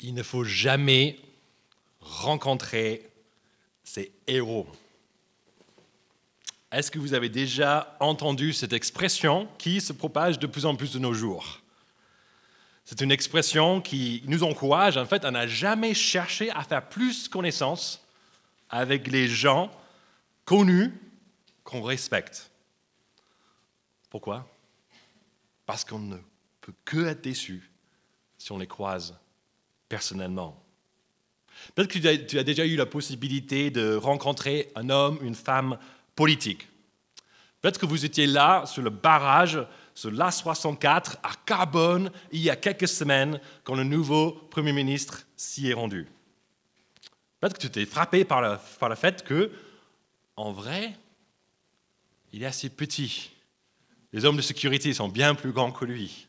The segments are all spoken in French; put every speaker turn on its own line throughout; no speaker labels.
il ne faut jamais rencontrer ses héros. Est-ce que vous avez déjà entendu cette expression qui se propage de plus en plus de nos jours? C'est une expression qui nous encourage en fait à n'a jamais cherché à faire plus connaissance avec les gens connus qu'on respecte. Pourquoi? Parce qu'on ne peut que être déçu si on les croise personnellement. Peut-être que tu as déjà eu la possibilité de rencontrer un homme, une femme politique. Peut-être que vous étiez là sur le barrage, sur l'A64 à Carbone, il y a quelques semaines, quand le nouveau Premier ministre s'y est rendu. Peut-être que tu t'es frappé par le, par le fait que, en vrai, il est assez petit. Les hommes de sécurité sont bien plus grands que lui.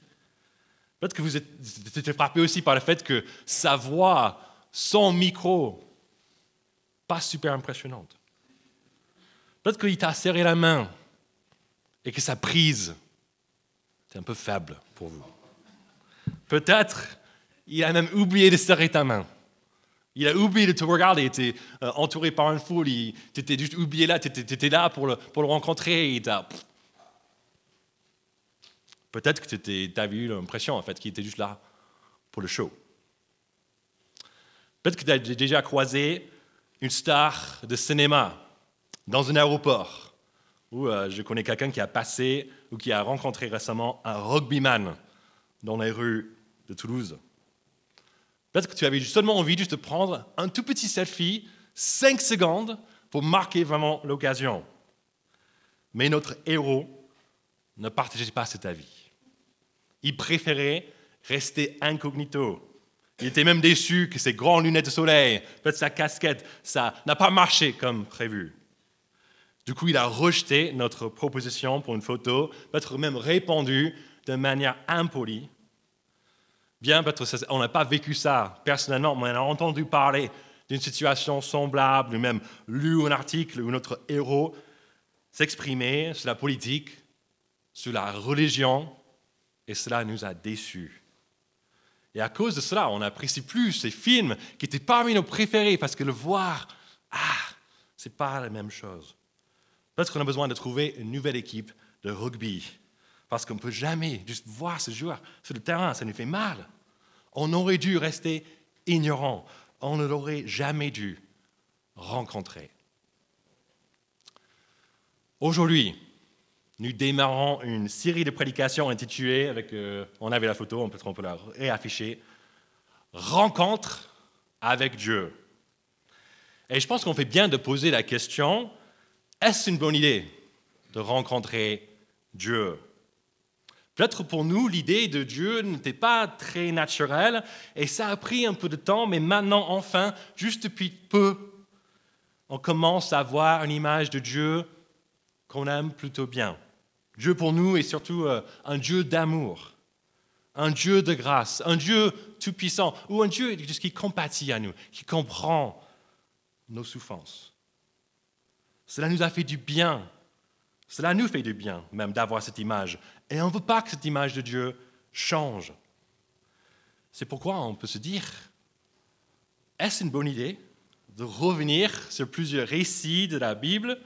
Peut-être que vous êtes frappé aussi par le fait que sa voix, son micro, pas super impressionnante. Peut-être qu'il t'a serré la main et que sa prise, c'est un peu faible pour vous. Peut-être il a même oublié de serrer ta main. Il a oublié de te regarder, il était euh, entouré par une foule, tu étais juste oublié là, tu étais, là pour le, pour le rencontrer, il t'a Peut-être que tu as eu l'impression en fait qu'il était juste là pour le show. Peut-être que tu as déjà croisé une star de cinéma dans un aéroport, ou euh, je connais quelqu'un qui a passé ou qui a rencontré récemment un rugbyman dans les rues de Toulouse. Peut-être que tu avais seulement envie juste de prendre un tout petit selfie, 5 secondes, pour marquer vraiment l'occasion. Mais notre héros ne partageait pas cet avis. Il préférait rester incognito. Il était même déçu que ses grandes lunettes de soleil, peut-être sa casquette, ça n'a pas marché comme prévu. Du coup, il a rejeté notre proposition pour une photo, peut-être même répondu de manière impolie. Bien, peut-être on n'a pas vécu ça personnellement, mais on a entendu parler d'une situation semblable, ou même lu un article où notre héros s'exprimait sur la politique, sur la religion, et cela nous a déçus. Et à cause de cela, on n'apprécie plus ces films qui étaient parmi nos préférés parce que le voir, ah, c'est pas la même chose. Peut-être qu'on a besoin de trouver une nouvelle équipe de rugby parce qu'on ne peut jamais juste voir ce joueur sur le terrain, ça nous fait mal. On aurait dû rester ignorant, on ne l'aurait jamais dû rencontrer. Aujourd'hui, nous démarrons une série de prédications intitulée, euh, on avait la photo, on peut, on peut la réafficher, Rencontre avec Dieu. Et je pense qu'on fait bien de poser la question, est-ce une bonne idée de rencontrer Dieu? Peut-être pour nous, l'idée de Dieu n'était pas très naturelle et ça a pris un peu de temps, mais maintenant, enfin, juste depuis peu, on commence à voir une image de Dieu qu'on aime plutôt bien. Dieu pour nous est surtout euh, un Dieu d'amour, un Dieu de grâce, un Dieu tout-puissant, ou un Dieu qui compatit à nous, qui comprend nos souffrances. Cela nous a fait du bien. Cela nous fait du bien même d'avoir cette image. Et on ne veut pas que cette image de Dieu change. C'est pourquoi on peut se dire, est-ce une bonne idée de revenir sur plusieurs récits de la Bible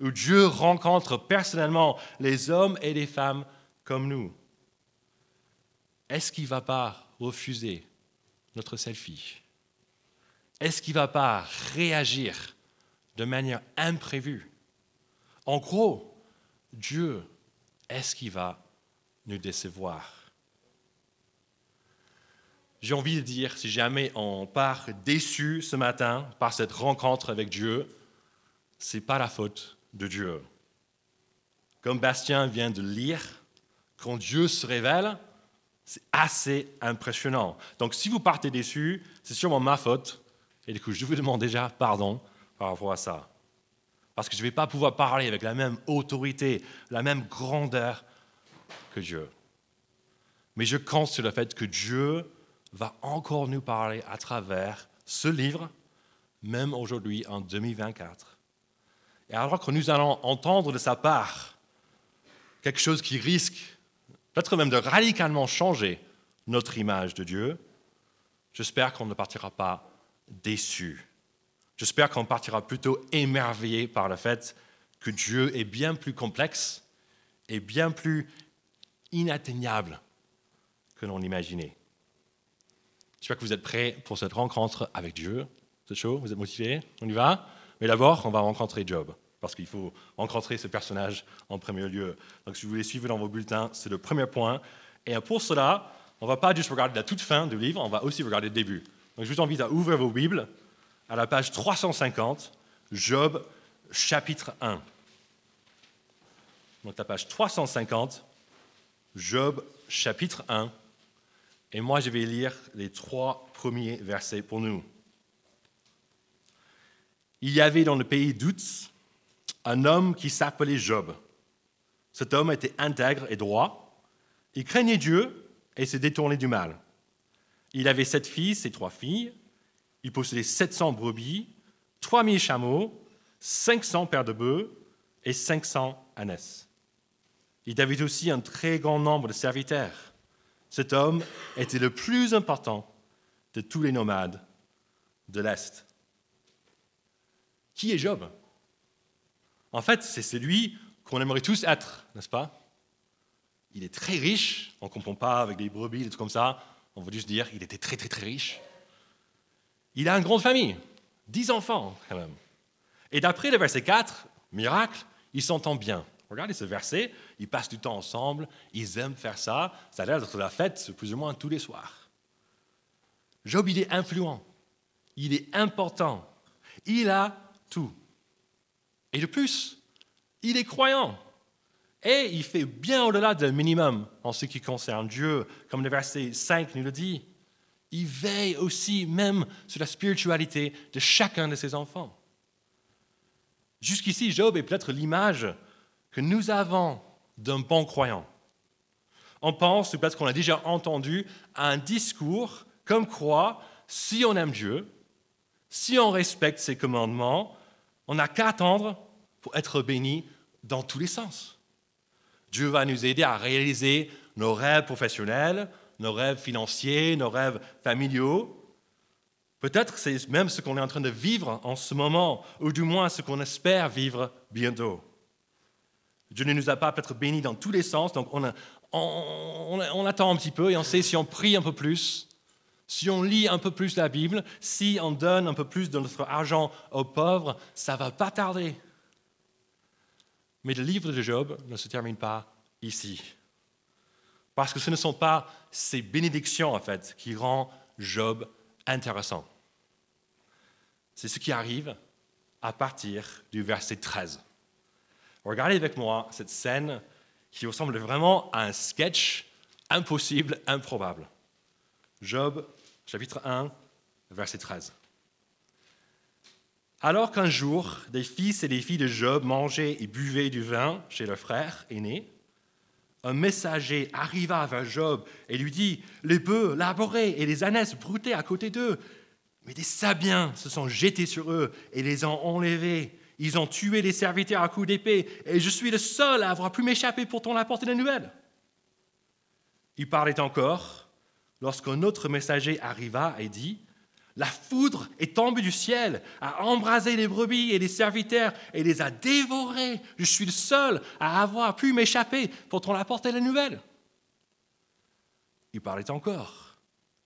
où Dieu rencontre personnellement les hommes et les femmes comme nous, est-ce qu'il ne va pas refuser notre selfie? Est-ce qu'il ne va pas réagir de manière imprévue? En gros, Dieu, est-ce qu'il va nous décevoir? J'ai envie de dire, si jamais on part déçu ce matin par cette rencontre avec Dieu, ce n'est pas la faute de Dieu. Comme Bastien vient de lire, quand Dieu se révèle, c'est assez impressionnant. Donc si vous partez déçu, c'est sûrement ma faute. Et du coup, je vous demande déjà pardon par rapport à ça. Parce que je ne vais pas pouvoir parler avec la même autorité, la même grandeur que Dieu. Mais je compte sur le fait que Dieu va encore nous parler à travers ce livre, même aujourd'hui en 2024. Et alors que nous allons entendre de sa part quelque chose qui risque peut-être même de radicalement changer notre image de Dieu, j'espère qu'on ne partira pas déçu. J'espère qu'on partira plutôt émerveillé par le fait que Dieu est bien plus complexe et bien plus inatteignable que l'on imaginait. J'espère que vous êtes prêts pour cette rencontre avec Dieu. C'est chaud Vous êtes motivés? On y va? Mais d'abord, on va rencontrer Job, parce qu'il faut rencontrer ce personnage en premier lieu. Donc si vous voulez suivre dans vos bulletins, c'est le premier point. Et pour cela, on ne va pas juste regarder la toute fin du livre, on va aussi regarder le début. Donc je vous invite à ouvrir vos Bibles à la page 350, Job chapitre 1. Donc la page 350, Job chapitre 1. Et moi, je vais lire les trois premiers versets pour nous. Il y avait dans le pays d'Outz un homme qui s'appelait Job. Cet homme était intègre et droit. Il craignait Dieu et se détournait du mal. Il avait sept fils et trois filles. Il possédait 700 brebis, 3000 chameaux, 500 paires de bœufs et 500 ânesses. Il avait aussi un très grand nombre de serviteurs. Cet homme était le plus important de tous les nomades de l'Est. Qui est Job? En fait, c'est celui qu'on aimerait tous être, n'est-ce pas? Il est très riche, on ne comprend pas avec des brebis, des trucs comme ça, on veut juste dire qu'il était très très très riche. Il a une grande famille, dix enfants quand même. Et d'après le verset 4, miracle, il s'entend bien. Regardez ce verset, ils passent du temps ensemble, ils aiment faire ça, ça a l'air d'être la fête plus ou moins tous les soirs. Job, il est influent, il est important, il a tout. Et de plus, il est croyant. Et il fait bien au-delà d'un minimum en ce qui concerne Dieu, comme le verset 5 nous le dit. Il veille aussi même sur la spiritualité de chacun de ses enfants. Jusqu'ici, Job est peut-être l'image que nous avons d'un bon croyant. On pense, ou peut-être qu'on a déjà entendu, un discours comme quoi, si on aime Dieu, si on respecte ses commandements, on n'a qu'à attendre pour être béni dans tous les sens. Dieu va nous aider à réaliser nos rêves professionnels, nos rêves financiers, nos rêves familiaux. Peut-être c'est même ce qu'on est en train de vivre en ce moment, ou du moins ce qu'on espère vivre bientôt. Dieu ne nous a pas peut-être bénis dans tous les sens, donc on, on, attend un petit peu et on sait si on prie un peu plus, si on lit un peu plus la Bible, si on donne un peu plus de notre argent aux pauvres, ça va pas tarder. Mais le livre de Job ne se termine pas ici. Parce que ce ne sont pas ces bénédictions, en fait, qui rendent Job intéressant. C'est ce qui arrive à partir du verset 13. Regardez avec moi cette scène qui ressemble vraiment à un sketch impossible, improbable. Job, chapitre 1, verset 13. Alors qu'un jour, des fils et des filles de Job mangeaient et buvaient du vin chez leur frère aîné, un messager arriva vers Job et lui dit Les bœufs labourés et les ânesses broutaient à côté d'eux. Mais des Sabiens se sont jetés sur eux et les ont enlevés. Ils ont tué les serviteurs à coups d'épée, et je suis le seul à avoir pu m'échapper pour t'en apporter des nouvelles. Il parlait encore lorsqu'un autre messager arriva et dit La foudre est tombée du ciel, a embrasé les brebis et les serviteurs et les a dévorés. Je suis le seul à avoir pu m'échapper pour t'en apporter des nouvelles. Il parlait encore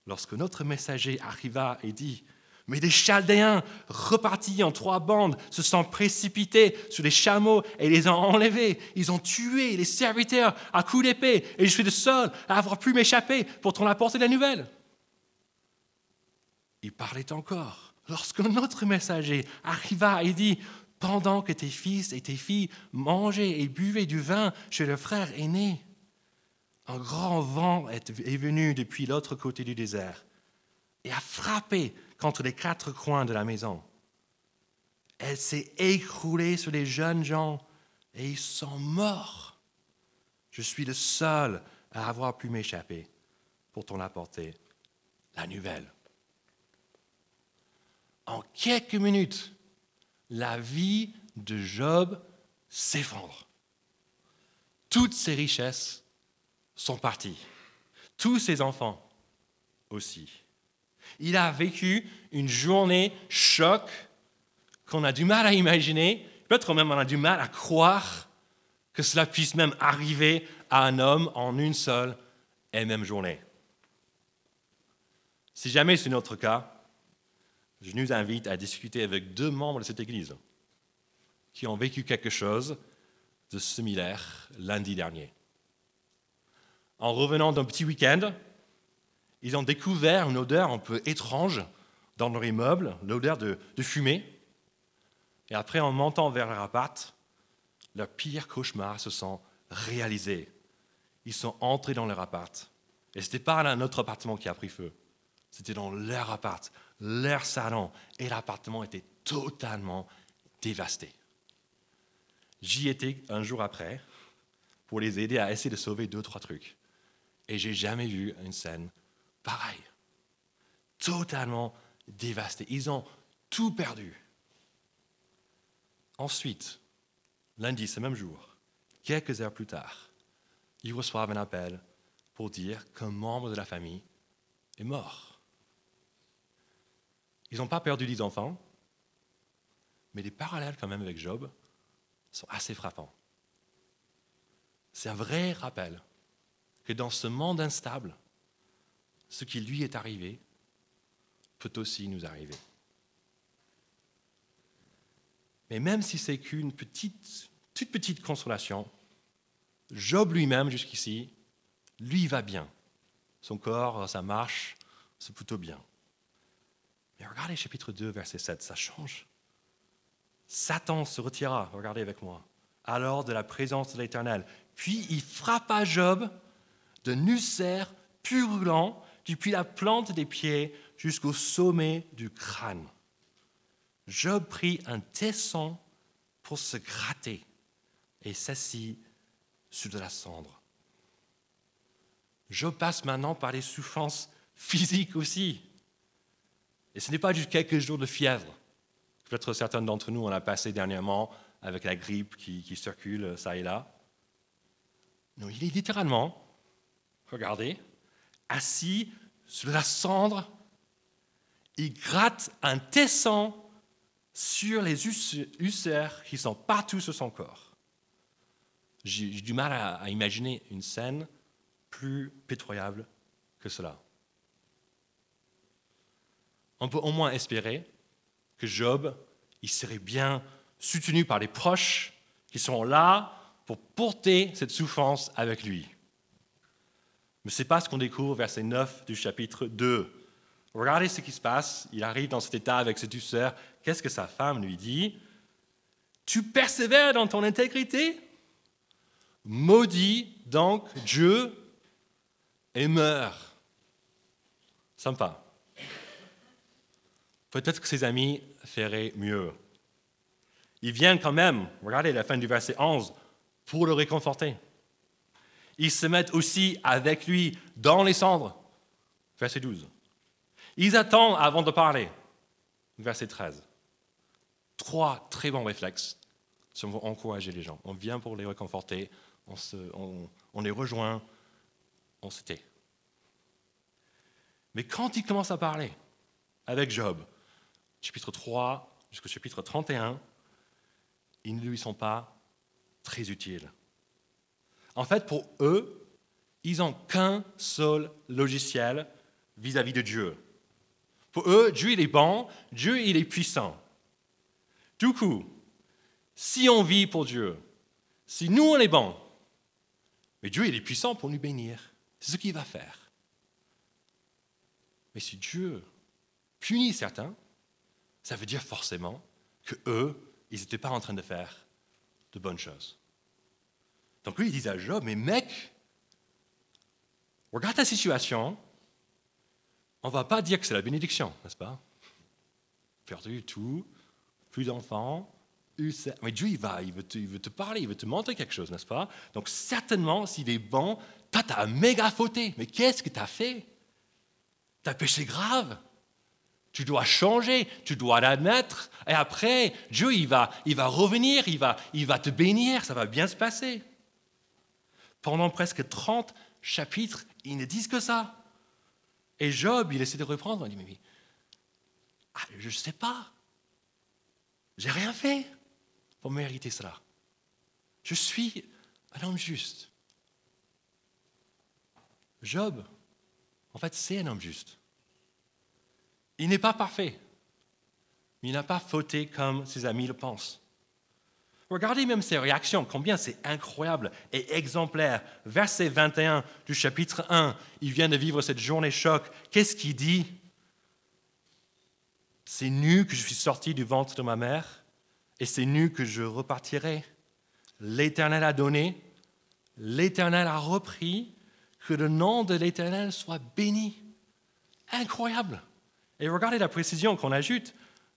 lorsqu'un autre messager arriva et dit mais des Chaldéens, repartis en trois bandes, se sont précipités sur les chameaux et les ont enlevés. Ils ont tué les serviteurs à coups d'épée, et je suis le seul à avoir pu m'échapper pour t'en apporter la nouvelle. Il parlait encore lorsqu'un autre messager arriva et dit Pendant que tes fils et tes filles mangeaient et buvaient du vin chez le frère aîné, un grand vent est venu depuis l'autre côté du désert et a frappé contre les quatre coins de la maison. Elle s'est écroulée sur les jeunes gens et ils sont morts. Je suis le seul à avoir pu m'échapper pour t'en apporter la nouvelle. En quelques minutes, la vie de Job s'effondre. Toutes ses richesses sont parties. Tous ses enfants aussi. Il a vécu une journée choc qu'on a du mal à imaginer, peut-être même on a du mal à croire que cela puisse même arriver à un homme en une seule et même journée. Si jamais c'est notre cas, je nous invite à discuter avec deux membres de cette Église qui ont vécu quelque chose de similaire lundi dernier. En revenant d'un petit week-end, ils ont découvert une odeur un peu étrange dans leur immeuble, l'odeur de, fumée. Et après, en montant vers leur appart, leurs pires cauchemars se sont réalisés. Ils sont entrés dans leur appart. Et ce n'était pas un autre appartement qui a pris feu. C'était dans leur appart, leur salon. Et l'appartement était totalement dévasté. J'y étais un jour après pour les aider à essayer de sauver deux, trois trucs. Et j'ai jamais vu une scène pareille. Totalement dévasté. Ils ont tout perdu. Ensuite, lundi, ce même jour, quelques heures plus tard, ils reçoivent un appel pour dire qu'un membre de la famille est mort. Ils n'ont pas perdu des enfants, mais les parallèles quand même avec Job sont assez frappants. C'est un vrai rappel que dans ce monde instable, ce qui lui est arrivé peut aussi nous arriver. Mais même si c'est qu'une petite, toute petite consolation, Job lui-même jusqu'ici, lui va bien. Son corps, sa marche, c'est plutôt bien. Mais regardez chapitre 2, verset 7, ça change. Satan se retira, regardez avec moi, alors de la présence de l'Éternel. Puis il frappa Job de ulcère purulent depuis la plante des pieds jusqu'au sommet du crâne. Job prit un tesson pour se gratter et s'assit sur de la cendre. Job passe maintenant par les souffrances physiques aussi. Et ce n'est pas juste quelques jours de fièvre. Peut-être certains d'entre nous, on a passé dernièrement avec la grippe qui, circule ça et là. Non, il est littéralement, regardez, assis sur la cendre. Il gratte un tesson sur les ulcères qui sont partout sur son corps. J'ai du mal à, imaginer une scène plus pétroyable que cela. On peut au moins espérer que Job, il serait bien soutenu par les proches qui sont là pour porter cette souffrance avec lui. Mais ce n'est pas ce qu'on découvre verset 9 du chapitre 2. Regardez ce qui se passe. Il arrive dans cet état avec cette douceur. Qu'est-ce que sa femme lui dit? Tu persévères dans ton intégrité? Maudit donc Dieu et meurs. Sympa. Peut-être que ses amis feraient mieux. Ils viennent quand même, regardez la fin du verset 11, pour le réconforter. Ils se mettent aussi avec lui dans les cendres. Verset 12. Ils attendent avant de parler. Verset 13. Trois très bons réflexes si on encourager les gens. On vient pour les réconforter, on, les rejoint, on se tait. Mais quand ils commencent à parler avec Job, chapitre 3 jusqu'au chapitre 31, ils ne lui sont pas très utiles. En fait, pour eux, ils n'ont qu'un seul logiciel vis-à-vis de Dieu. Pour eux, Dieu il est bon, Dieu il est puissant. Du coup, si on vit pour Dieu, si nous on est bon, mais Dieu il est puissant pour nous bénir, c'est ce qu'il va faire. Mais si Dieu punit certains, ça veut dire forcément que eux, ils n'étaient pas en train de faire de bonnes choses. Donc lui, il disait à Job, mais mec, regarde ta situation, on ne va pas dire que c'est la bénédiction, n'est-ce pas? Perdu tout, plus d'enfants, mais Dieu, il, va, il veut, te, parler, il veut te montrer quelque chose, n'est-ce pas? Donc certainement, s'il est bon, toi, tu as méga fauté. Mais qu'est-ce que tu as fait? Tu as péché grave. Tu dois changer, tu dois l'admettre. Et après, Dieu, il va, il va revenir, il va te bénir, ça va bien se passer. Pendant presque 30 chapitres, ils ne disent que ça. Et Job, il essaie de reprendre, il dit, mais ah, je ne sais pas. J'ai rien fait pour mériter cela. Je suis un homme juste. Job, en fait, c'est un homme juste. Il n'est pas parfait, mais il n'a pas fauté comme ses amis le pensent. Regardez même ses réactions, combien c'est incroyable et exemplaire. Verset 21 du chapitre 1, il vient de vivre cette journée choc. Qu'est-ce qu'il dit? C'est nu que je suis sorti du ventre de ma mère, et c'est nu que je repartirai. L'Éternel a donné, l'Éternel a repris, que le nom de l'Éternel soit béni. Incroyable. Et regardez la précision qu'on ajoute.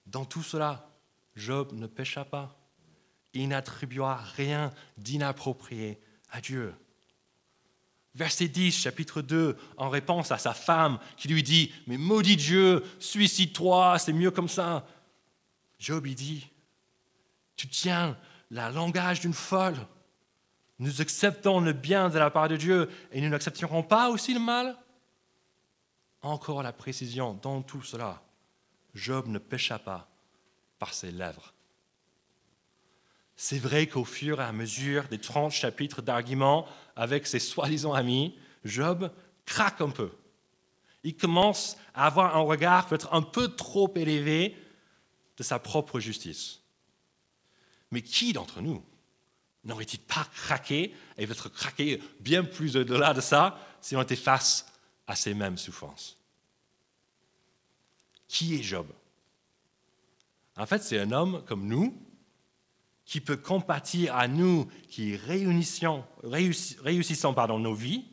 Dans tout cela, Job ne pécha pas. Il n'attribua rien d'inapproprié à Dieu. Verset 10, chapitre 2, en réponse à sa femme qui lui dit, mais maudit Dieu, suicide-toi, c'est mieux comme ça. Job lui dit, tu tiens le langage d'une folle. Nous acceptons le bien de la part de Dieu et nous n'accepterons pas aussi le mal Encore la précision dans tout cela. Job ne pécha pas par ses lèvres. C'est vrai qu'au fur et à mesure des 30 chapitres d'arguments avec ses soi-disant amis, Job craque un peu. Il commence à avoir un regard peut-être un peu trop élevé de sa propre justice. Mais qui d'entre nous n'aurait-il pas craqué et peut-être craqué bien plus au-delà de ça si on était face à ces mêmes souffrances? Qui est Job? En fait, c'est un homme comme nous qui peut compatir à nous qui réussissons pardon, nos vies,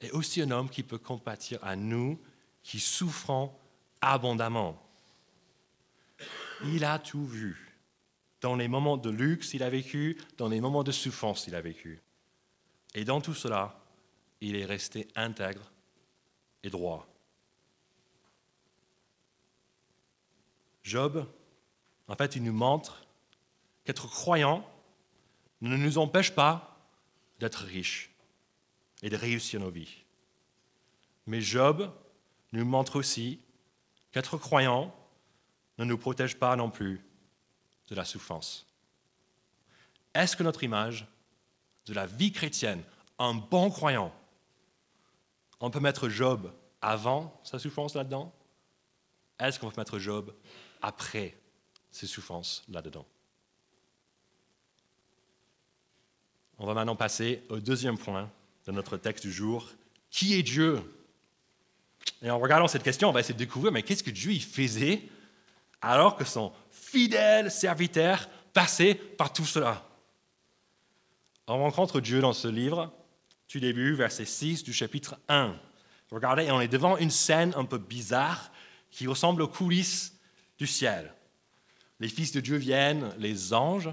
et aussi un homme qui peut compatir à nous qui souffrons abondamment. Il a tout vu. Dans les moments de luxe, il a vécu, dans les moments de souffrance, il a vécu. Et dans tout cela, il est resté intègre et droit. Job, en fait, il nous montre qu'être croyant ne nous empêche pas d'être riche et de réussir nos vies. Mais Job nous montre aussi qu'être croyant ne nous protège pas non plus de la souffrance. Est-ce que notre image de la vie chrétienne, un bon croyant, on peut mettre Job avant sa souffrance là-dedans? Est-ce qu'on peut mettre Job après ses souffrances là-dedans? On va maintenant passer au deuxième point de notre texte du jour. Qui est Dieu? Et en regardant cette question, on va essayer de découvrir, mais qu'est-ce que Dieu y faisait alors que son fidèle serviteur passait par tout cela? On rencontre Dieu dans ce livre, du début, verset 6 du chapitre 1. Regardez, on est devant une scène un peu bizarre qui ressemble aux coulisses du ciel. Les fils de Dieu viennent, les anges.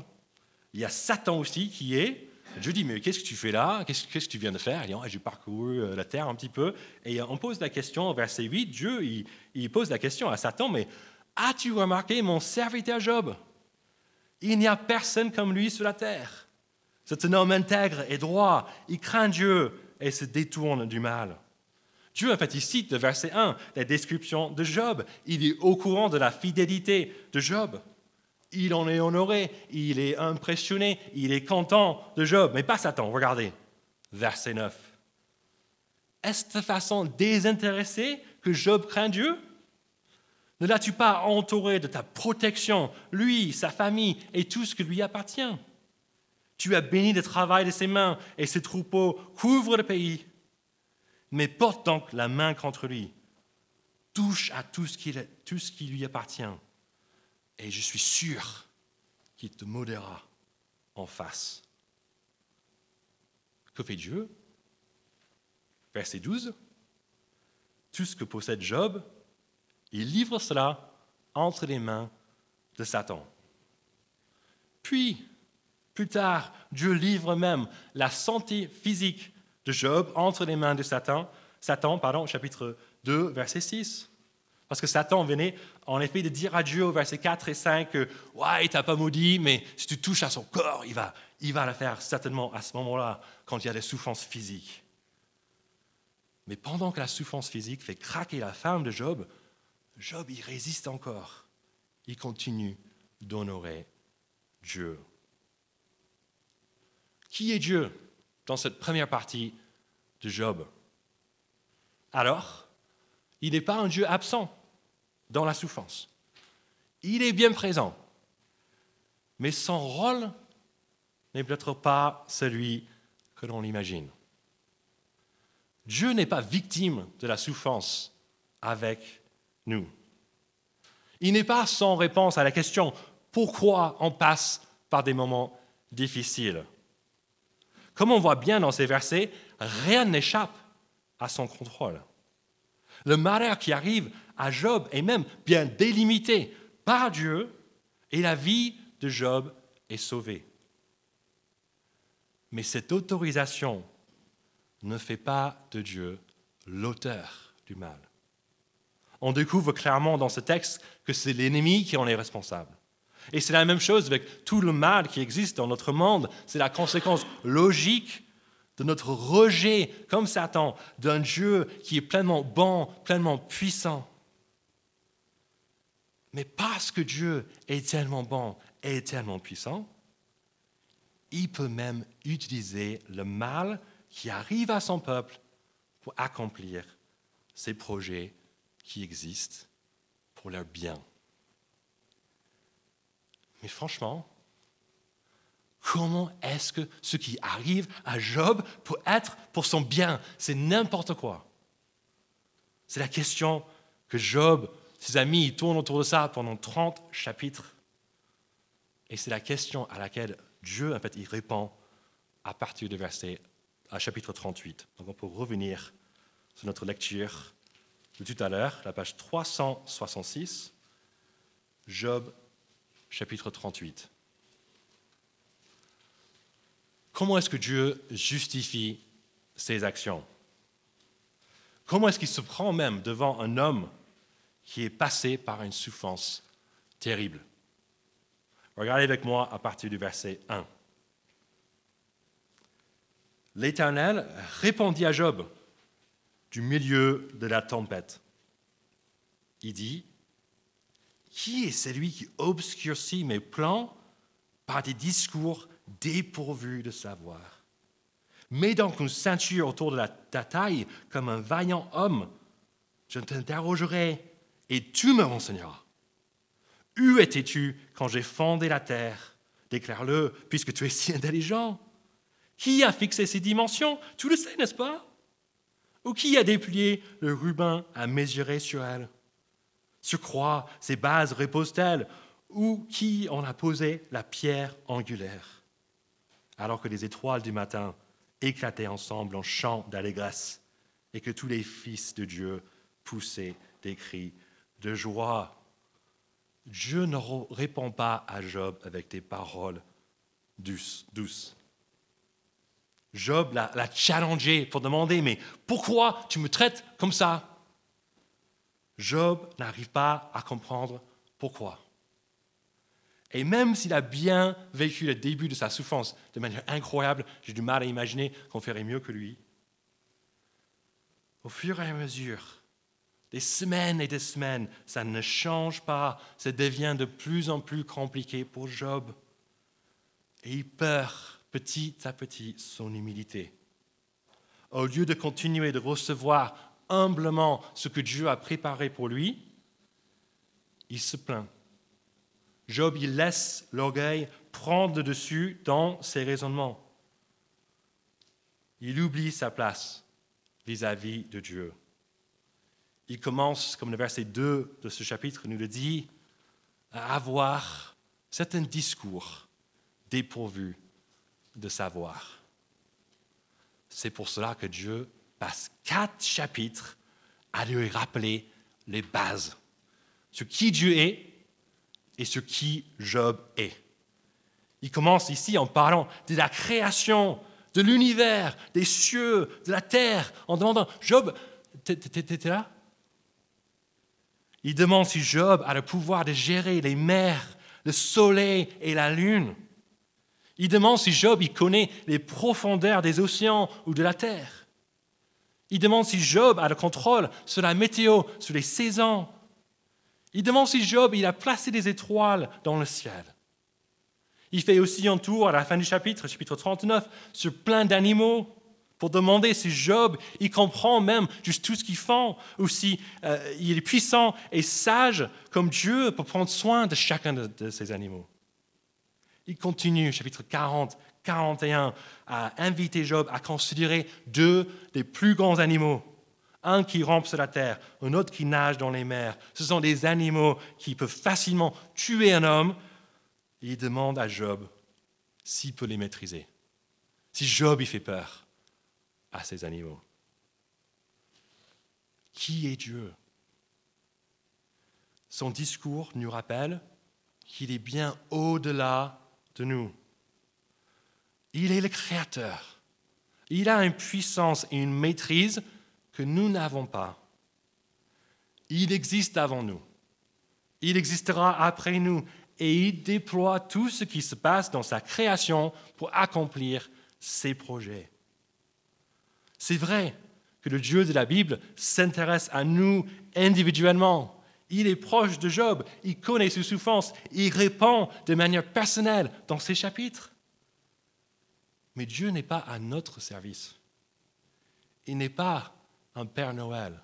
Il y a Satan aussi qui est. Dieu dit, mais qu'est-ce que tu fais là? Qu'est-ce, que tu viens de faire? Il dit, j'ai parcouru euh, la terre un petit peu. Et on pose la question, verset 8, Dieu, il pose la question à Satan, mais As-tu remarqué mon serviteur Job? Il n'y a personne comme lui sur la terre. C'est un homme intègre et droit. Il craint Dieu et se détourne du mal. Dieu, en fait, il cite le verset 1, la description de Job. Il est au courant de la fidélité de Job. Il en est honoré, il est impressionné, il est content de Job. Mais pas Satan, regardez, verset 9. Est-ce de façon désintéressée que Job craint Dieu? Ne l'as-tu pas entouré de ta protection, lui, sa famille et tout ce qui lui appartient? Tu as béni le travail de ses mains et ses troupeaux couvrent le pays. Mais porte donc la main contre lui. Touche à tout ce qui, tout ce qui lui appartient. Et je suis sûr qu'il te modérera en face. Que fait Dieu? Verset 12. Tout ce que possède Job il livre cela entre les mains de Satan. Puis, plus tard, Dieu livre même la santé physique de Job entre les mains de Satan, Satan, pardon, chapitre 2, verset 6. Parce que Satan venait en effet de dire à Dieu au verset 4 et 5 que Ouais, il t'a pas maudit, mais si tu touches à son corps, il va, il va le faire certainement à ce moment-là, quand il y a des souffrances physiques. Mais pendant que la souffrance physique fait craquer la femme de Job, Job, il résiste encore. Il continue d'honorer Dieu. Qui est Dieu dans cette première partie de Job? Alors, il n'est pas un Dieu absent dans la souffrance. Il est bien présent. Mais son rôle n'est peut-être pas celui que l'on l'imagine. Dieu n'est pas victime de la souffrance avec nous. Il n'est pas sans réponse à la question pourquoi on passe par des moments difficiles? Comme on voit bien dans ces versets, rien n'échappe à son contrôle. Le malheur qui arrive à Job est même bien délimité par Dieu et la vie de Job est sauvée. Mais cette autorisation ne fait pas de Dieu l'auteur du mal. On découvre clairement dans ce texte que c'est l'ennemi qui en est responsable. Et c'est la même chose avec tout le mal qui existe dans notre monde. C'est la conséquence logique de notre rejet, comme Satan, d'un Dieu qui est pleinement bon, pleinement puissant. Mais parce que Dieu est tellement bon et tellement puissant, il peut même utiliser le mal qui arrive à son peuple pour accomplir ses projets qui existent pour leur bien. Mais franchement, comment est-ce que ce qui arrive à Job peut être pour son bien? C'est n'importe quoi. C'est la question que Job, ses amis, ils tournent autour de ça pendant 30 chapitres. Et c'est la question à laquelle Dieu, en fait, il répond à partir du verset à chapitre 38. Donc on peut revenir sur notre lecture de tout à l'heure, la page 366, Job chapitre 38. Comment est-ce que Dieu justifie ses actions? Comment est-ce qu'il se prend même devant un homme qui est passé par une souffrance terrible Regardez avec moi à partir du verset 1. L'Éternel répondit à Job du milieu de la tempête. Il dit, Qui est celui qui obscurcit mes plans par des discours dépourvus de savoir? Mets donc une ceinture autour de ta taille comme un vaillant homme. Je t'interrogerai et tu me renseigneras. Où étais-tu quand j'ai fondé la terre? Déclare-le, puisque tu es si intelligent. Qui a fixé ces dimensions? Tu le sais, n'est-ce pas? Ou qui a déplié le ruban à mesurer sur elle? Sur quoi ces bases reposent-elles? Ou qui en a posé la pierre angulaire? Alors que les étoiles du matin éclataient ensemble en chants d'allégresse et que tous les fils de Dieu poussaient des cris de joie. Dieu ne répond pas à Job avec des paroles douces. Job l'a challengé pour demander, mais pourquoi tu me traites comme ça? Job n'arrive pas à comprendre pourquoi. Et même s'il a bien vécu le début de sa souffrance de manière incroyable, j'ai du mal à imaginer qu'on ferait mieux que lui. Au fur et à mesure, des semaines et des semaines, ça ne change pas, ça devient de plus en plus compliqué pour Job. Et il perd petit à petit son humilité. Au lieu de continuer de recevoir humblement ce que Dieu a préparé pour lui, il se plaint. Job, il laisse l'orgueil prendre le dessus dans ses raisonnements. Il oublie sa place vis-à-vis de Dieu. Il commence, comme le verset 2 de ce chapitre nous le dit, à avoir certains discours dépourvus de savoir. C'est pour cela que Dieu passe quatre chapitres à lui rappeler les bases, sur qui Dieu est et sur qui Job est. Il commence ici en parlant de la création, de l'univers, des cieux, de la terre, en demandant, Job, t'es là? Il demande si Job a le pouvoir de gérer les mers, le soleil et la lune. Il demande si Job il connaît les profondeurs des océans ou de la terre. Il demande si Job a le contrôle sur la météo, sur les saisons. Il demande si Job il a placé des étoiles dans le ciel. Il fait aussi un tour à la fin du chapitre, chapitre 39, sur plein d'animaux pour demander si Job, il comprend même juste tout ce qu'ils font, ou si euh, est puissant et sage comme Dieu pour prendre soin de chacun de, ces animaux. Il continue, chapitre 40, 41, à inviter Job à considérer deux des plus grands animaux. Un qui rampe sur la terre, un autre qui nage dans les mers. Ce sont des animaux qui peuvent facilement tuer un homme. il demande à Job s'il peut les maîtriser. Si Job, il fait peur à ces animaux. Qui est Dieu? Son discours nous rappelle qu'il est bien au-delà de nous. Il est le Créateur. Il a une puissance et une maîtrise que nous n'avons pas. Il existe avant nous. Il existera après nous. Et il déploie tout ce qui se passe dans sa création pour accomplir ses projets. C'est vrai que le Dieu de la Bible s'intéresse à nous individuellement. Il est proche de Job, il connaît ses souffrances, il répond de manière personnelle dans ses chapitres. Mais Dieu n'est pas à notre service. Il n'est pas un Père Noël.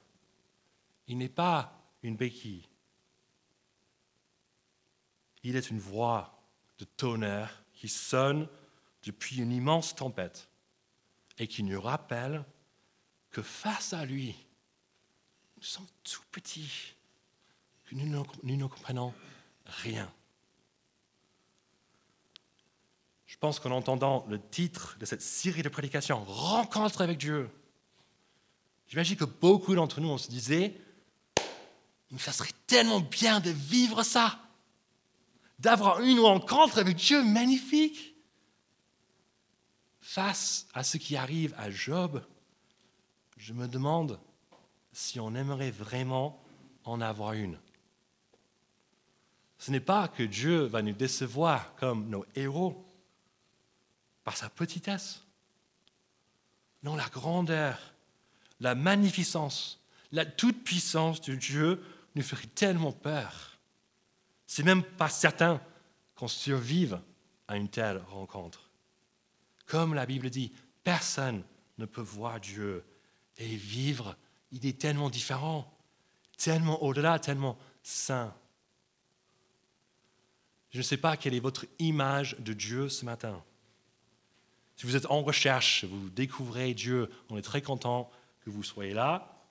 Il n'est pas une béquille. Il est une voix de tonnerre qui sonne depuis une immense tempête et qui nous rappelle que face à lui, nous sommes tout petits, que nous ne, comprenons rien. Je pense qu'en entendant le titre de cette série de prédications, Rencontre avec Dieu, j'imagine que beaucoup d'entre nous, on se disait, ça serait tellement bien de vivre ça, d'avoir une rencontre avec Dieu magnifique face à ce qui arrive à Job, je me demande si on aimerait vraiment en avoir une. Ce n'est pas que Dieu va nous décevoir comme nos héros par sa petitesse. Non, la grandeur, la magnificence, la toute-puissance de Dieu nous ferait tellement peur. C'est même pas certain qu'on survive à une telle rencontre. Comme la Bible dit, personne ne peut voir Dieu et vivre. Il est tellement différent, tellement au-delà, tellement saint. Je ne sais pas quelle est votre image de Dieu ce matin. Si vous êtes en recherche, vous découvrez Dieu, on est très content que vous soyez là.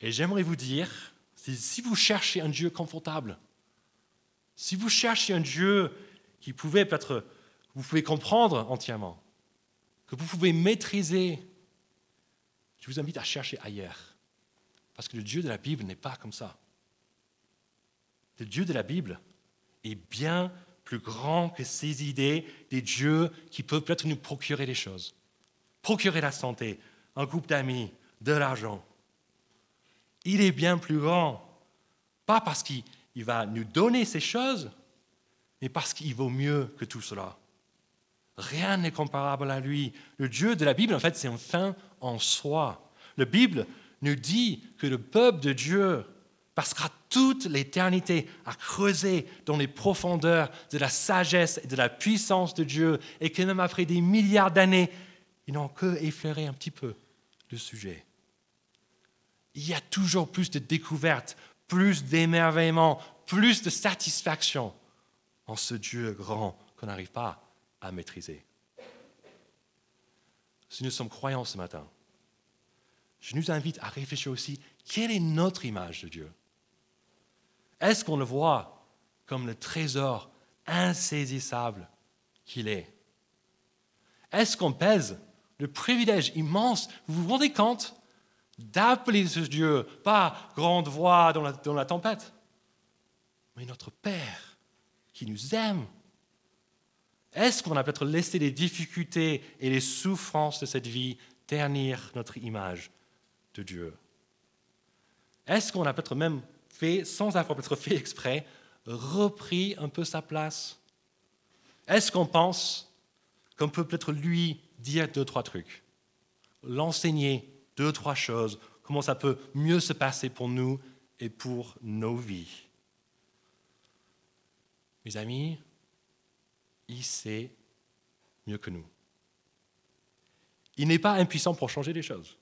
Et j'aimerais vous dire, si vous cherchez un Dieu confortable, si vous cherchez un Dieu qui pouvait peut-être, vous pouvez comprendre entièrement, que vous pouvez maîtriser, je vous invite à chercher ailleurs. Parce que le Dieu de la Bible n'est pas comme ça. Le Dieu de la Bible est bien plus grand que ces idées des dieux qui peuvent peut-être nous procurer des choses. Procurer la santé, un groupe d'amis, de l'argent. Il est bien plus grand. Pas parce qu'il va nous donner ces choses, mais parce qu'il vaut mieux que tout cela. Rien n'est comparable à lui. Le Dieu de la Bible, en fait, c'est un fin en soi. La Bible nous dit que le peuple de Dieu passera toute l'éternité à creuser dans les profondeurs de la sagesse et de la puissance de Dieu, et que même après des milliards d'années, ils n'ont que effleuré un petit peu le sujet. Il y a toujours plus de découvertes, plus d'émerveillement, plus de satisfaction en ce Dieu grand qu'on n'arrive pas à maîtriser. Si nous sommes croyants ce matin, je nous invite à réfléchir aussi, quelle est notre image de Dieu? Est-ce qu'on le voit comme le trésor insaisissable qu'il est? Est-ce qu'on pèse le privilège immense, vous vous rendez compte, d'appeler ce Dieu, pas grande voix dans la, dans la tempête, mais notre Père qui nous aime est-ce qu'on a peut-être laissé les difficultés et les souffrances de cette vie ternir notre image de Dieu? Est-ce qu'on a peut-être même fait, sans avoir peut-être fait exprès, repris un peu sa place? Est-ce qu'on pense qu'on peut peut-être lui dire deux, trois trucs, l'enseigner deux, trois choses, comment ça peut mieux se passer pour nous et pour nos vies? Mes amis, il sait mieux que nous. Il n'est pas impuissant pour changer les choses.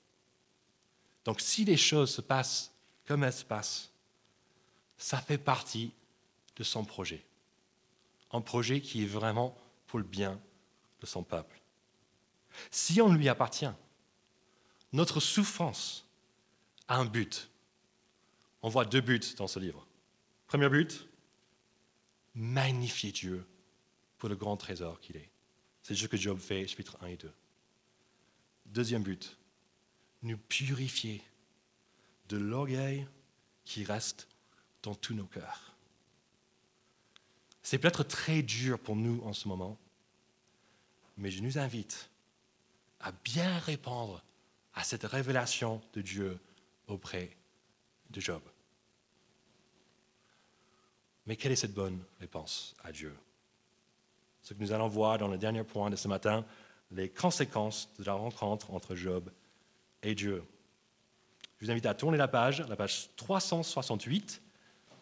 Donc si les choses se passent comme elles se passent, ça fait partie de son projet. Un projet qui est vraiment pour le bien de son peuple. Si on lui appartient, notre souffrance a un but. On voit deux buts dans ce livre. Premier but, magnifier Dieu pour le grand trésor qu'il est. C'est ce que Job fait, chapitre 1 et 2. Deuxième but, nous purifier de l'orgueil qui reste dans tous nos cœurs. C'est peut-être très dur pour nous en ce moment, mais je nous invite à bien répondre à cette révélation de Dieu auprès de Job. Mais quelle est cette bonne réponse à Dieu? Ce que nous allons voir dans le dernier point de ce matin, les conséquences de la rencontre entre Job et Dieu. Je vous invite à tourner la page, la page 368,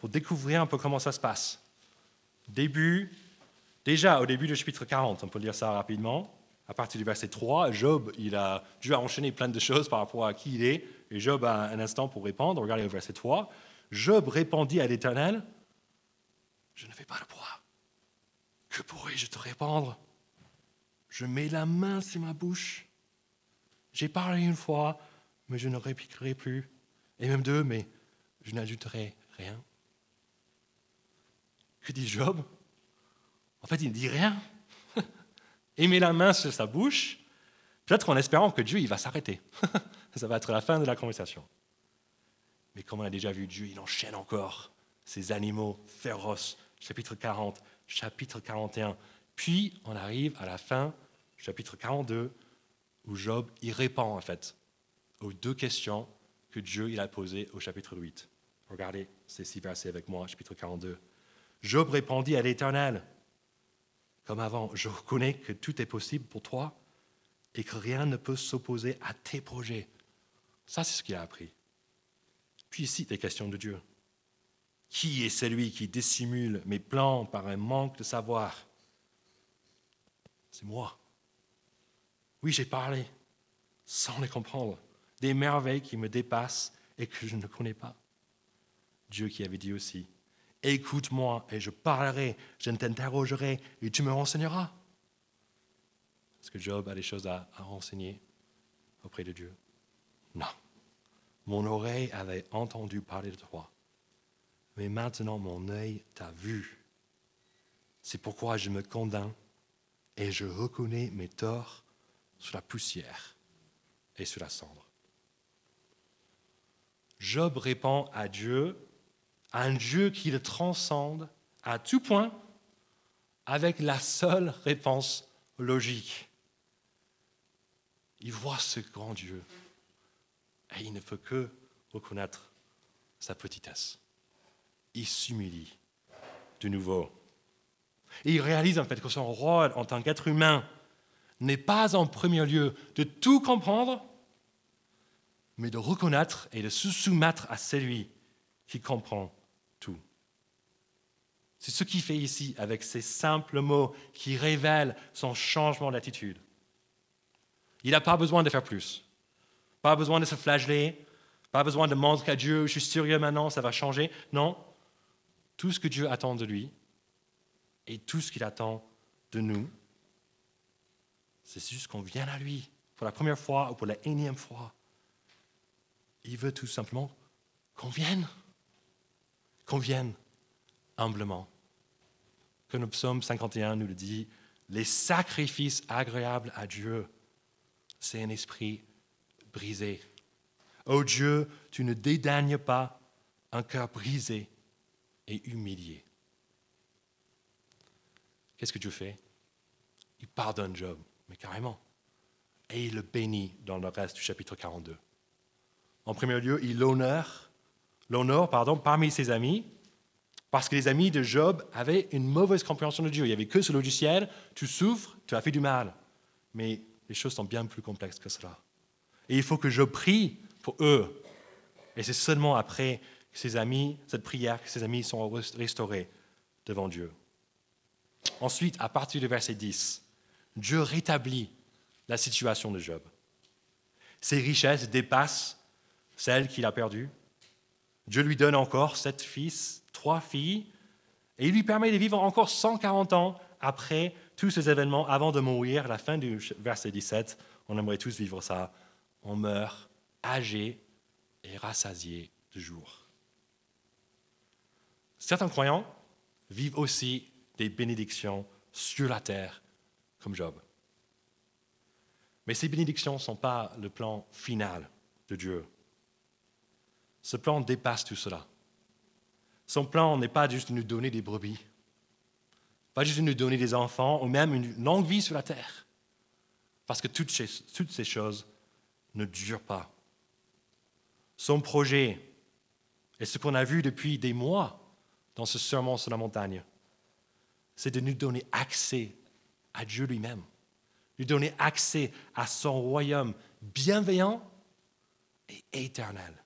pour découvrir un peu comment ça se passe. Début, déjà au début du chapitre 40, on peut lire ça rapidement. À partir du verset 3, Job, a, Dieu a enchaîné plein de choses par rapport à qui il est, et Job a un instant pour répondre. Regardez le verset 3. Job répondit à l'Éternel, je ne fais pas le poids. Que pourrais-je te répondre Je mets la main sur ma bouche. J'ai parlé une fois, mais je ne répliquerai plus. Et même deux, mais je n'ajouterai rien. Que dit Job? En fait, il ne dit rien. il met la main sur sa bouche, peut-être en espérant que Dieu il va s'arrêter. Ça va être la fin de la conversation. Mais comme on a déjà vu, Dieu, il enchaîne encore ces animaux féroces. Chapitre 40, chapitre 41. Puis on arrive à la fin, chapitre 42, où Job y répond en fait aux deux questions que Dieu il a posées au chapitre 8. Regardez ces six versets avec moi, chapitre 42. Job répondit à l'Éternel, comme avant, je reconnais que tout est possible pour toi et que rien ne peut s'opposer à tes projets. Ça, c'est ce qu'il a appris. Puis ici, des questions de Dieu. Qui est celui qui dissimule mes plans par un manque de savoir? C'est moi. Oui, j'ai parlé sans les comprendre, des merveilles qui me dépassent et que je ne connais pas. Dieu qui avait dit aussi, écoute-moi et je parlerai, je t'interrogerai et tu me renseigneras. Est-ce que Job a des choses à, à renseigner auprès de Dieu? Non. Mon oreille avait entendu parler de toi, mais maintenant mon œil t'a vu. C'est pourquoi je me condamne et je reconnais mes torts sous la poussière et sous la cendre. Job répond à Dieu un Dieu qui le transcende à tout point avec la seule réponse logique. Il voit ce grand Dieu et il ne peut que reconnaître sa petitesse. Il s'humilie de nouveau. Et il réalise en fait que son rôle en tant qu'être humain n'est pas en premier lieu de tout comprendre, mais de reconnaître et de se soumettre à celui qui comprend c'est ce qu'il fait ici avec ces simples mots qui révèlent son changement d'attitude. Il n'a pas besoin de faire plus, pas besoin de se flageller, pas besoin de montrer à Dieu, je suis sérieux maintenant, ça va changer. Non, tout ce que Dieu attend de lui et tout ce qu'il attend de nous, c'est juste qu'on vienne à lui pour la première fois ou pour la énième fois. Il veut tout simplement qu'on vienne, qu'on vienne humblement. Comme le psaume 51 nous le dit, les sacrifices agréables à Dieu, c'est un esprit brisé. Ô Dieu, tu ne dédaignes pas un cœur brisé et humilié. Qu'est-ce que Dieu fait? Il pardonne Job, mais carrément. Et il le bénit dans le reste du chapitre 42. En premier lieu, il l'honore, l'honore pardon, parmi ses amis, parce que les amis de Job avaient une mauvaise compréhension de Dieu. Il n'y avait que ce logiciel, tu souffres, tu as fait du mal. Mais les choses sont bien plus complexes que cela. Et il faut que je prie pour eux. Et c'est seulement après ses amis, cette prière, que ses amis sont restaurés devant Dieu. Ensuite, à partir du verset 10, Dieu rétablit la situation de Job. Ses richesses dépassent celles qu'il a perdues. Dieu lui donne encore sept fils, trois filles, et il lui permet de vivre encore 140 ans après tous ces événements, avant de mourir. La fin du verset 17, on aimerait tous vivre ça. On meurt âgé et rassasié de jour. Certains croyants vivent aussi des bénédictions sur la terre, comme Job. Mais ces bénédictions ne sont pas le plan final de Dieu. Ce plan dépasse tout cela. Son plan n'est pas juste de nous donner des brebis, pas juste de nous donner des enfants ou même une longue vie sur la terre. Parce que toutes ces, choses ne durent pas. Son projet, et ce qu'on a vu depuis des mois dans ce sermon sur la montagne, c'est de nous donner accès à Dieu lui-même, lui donner accès à son royaume bienveillant et éternel.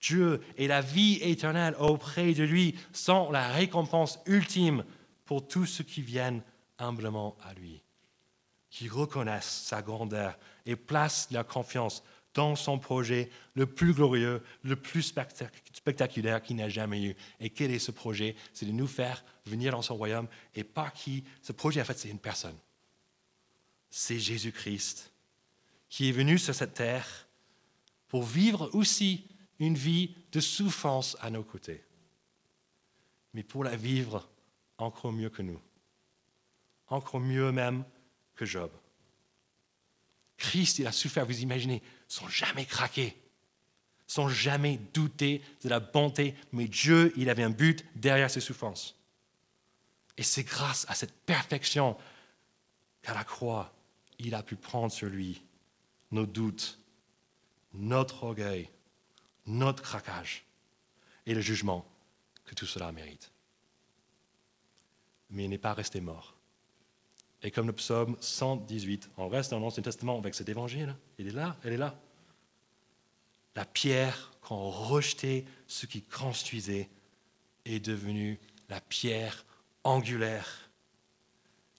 Dieu et la vie éternelle auprès de lui sont la récompense ultime pour tous ceux qui viennent humblement à lui, qui reconnaissent sa grandeur et placent leur confiance dans son projet le plus glorieux, le plus spectaculaire qu'il n'a jamais eu. Et quel est ce projet? C'est de nous faire venir dans son royaume. Et par qui Ce projet, en fait, c'est une personne. C'est Jésus-Christ qui est venu sur cette terre pour vivre aussi une vie de souffrance à nos côtés, mais pour la vivre encore mieux que nous, encore mieux même que Job. Christ, il a souffert, vous imaginez, sans jamais craquer, sans jamais douter de la bonté, mais Dieu, il avait un but derrière ses souffrances. Et c'est grâce à cette perfection qu'à la croix, il a pu prendre sur lui nos doutes, notre orgueil, notre craquage et le jugement que tout cela mérite. Mais il n'est pas resté mort. Et comme le psaume 118, on reste dans l'Ancien Testament avec cet évangile. Il est là, elle est là. La pierre qu'ont rejeté ce qui construisait est devenue la pierre angulaire.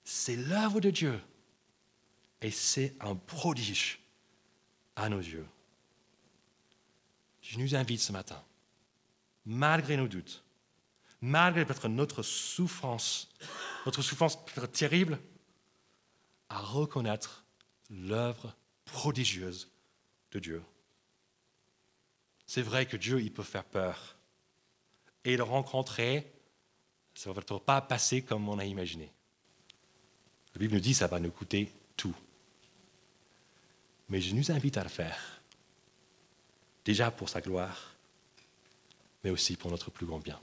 C'est l'œuvre de Dieu. Et c'est un prodige à nos yeux. Je nous invite ce matin, malgré nos doutes, malgré peut-être notre souffrance, notre souffrance peut-être terrible, à reconnaître l'œuvre prodigieuse de Dieu. C'est vrai que Dieu, il peut faire peur. Et le rencontrer, ça ne va pas passer comme on a imaginé. La Bible nous dit que ça va nous coûter tout. Mais je nous invite à le faire. Déjà pour sa gloire, mais aussi pour notre plus grand bien.